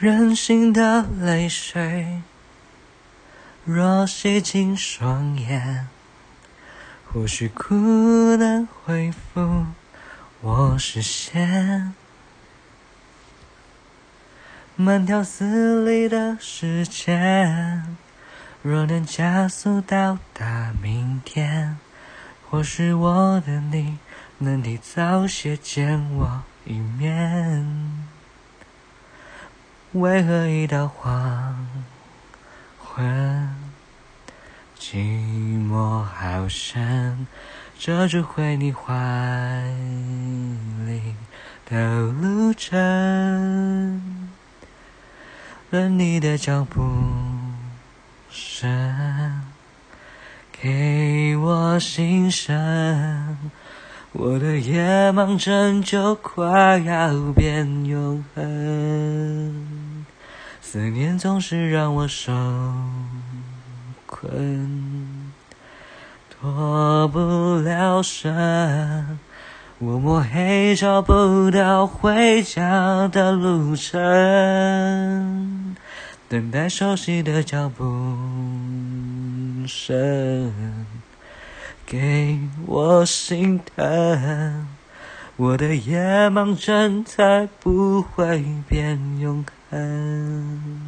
任性的泪水，若洗净双眼，或许苦能恢复我视线。慢条斯理的时间，若能加速到达明天，或许我的你能提早些见我一面。为何一到黄昏，寂寞好深，遮住回你怀里的路程，任你的脚步声给我心声。我的夜盲症就快要变永恒，思念总是让我受困，脱不了身。我摸黑找不到回家的路程，等待熟悉的脚步声。给我心疼，我的夜盲症才不会变永嗯。